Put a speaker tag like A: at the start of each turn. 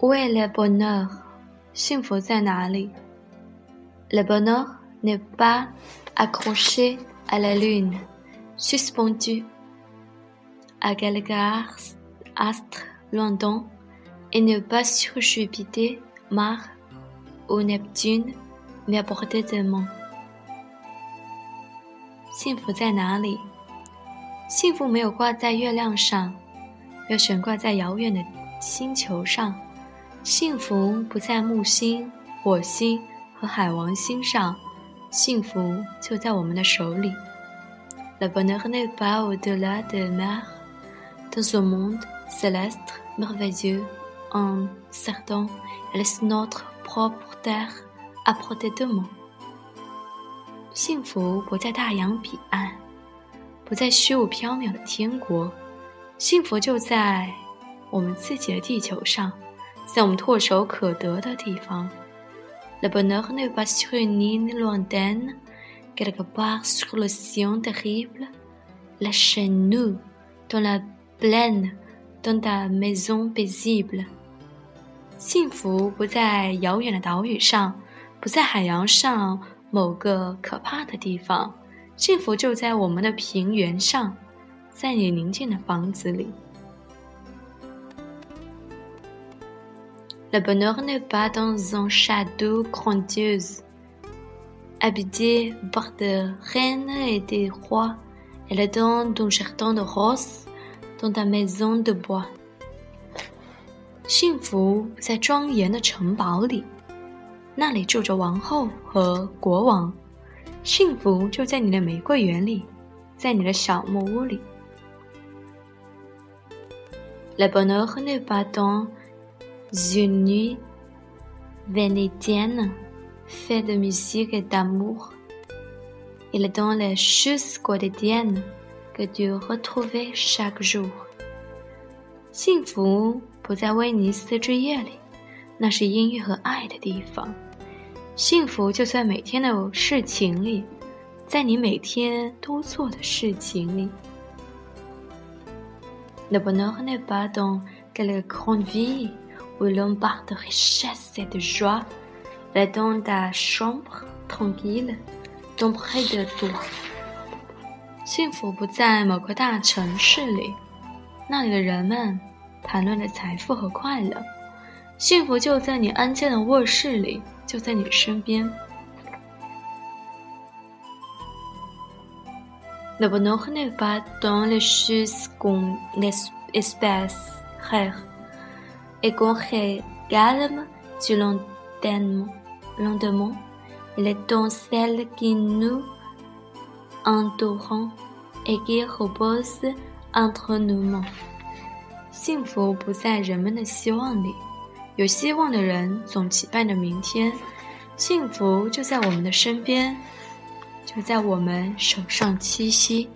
A: Où est le bonheur？幸福在哪里？Le bonheur n'est pas accroché à la lune, suspendu à quelque astre lointain, et n'est pas sur Jupiter, Mars ou Neptune, mais à portée de main. 幸福在哪里？幸福没有挂在月亮上，没有悬挂在遥远的星球上。 幸福不在木星、火星和海王星上，幸福就在我们的手里。Le bonheur n'est pas au-delà de mer, dans un monde céleste merveilleux, un certain, elle est notre propre terre à portée de main。幸福不在大洋彼岸，不在虚无缥缈的天国，幸福就在我们自己的地球上。在我们唾手可得的地方。Le bonheur n'est pas sur une île lointaine, quelque part sur l'océan terrible. La chez nous, dans la plaine, dans ta maison paisible. 幸福不在遥远的岛屿上，不在海洋上某个可怕的地方，幸福就在我们的平原上，在你宁静的房子里。Le bonheur n'est pas dans un château grandiose, habité par des reines et des rois. Elle est dans un jardin de roses, dans ta maison de bois. 幸福不在庄严的城堡里，那里住着王后和国王。幸福就在你的玫瑰园里，在你的小木屋里。Le bonheur n'est pas dans une nuit vénétienne fait de musique et d'amour. Il est dans les choses quotidiennes que tu retrouves chaque jour. 幸福不在威尼斯之夜里，那是音乐和爱的地方。幸福就在每天的事情里，在你每天都做的事情里。Le bonheur n'est pas dans quelle grande vie où l'on parle de richesse et de joie, est dans ta chambre tranquille, tout près de toi. 幸福不在某个大城市里，那里的人们谈论着财富和快乐。幸福就在你安静的卧室里，就在你身边。Le bonheur n'est pas dans les choses qu'on espère Et qu'on regarde du lendemain, il est dans celle qui nous entourent et qui repose entre nos mains. 幸福不在人们的希望里，有希望的人总期盼着明天。幸福就在我们的身边，就在我们手上栖息。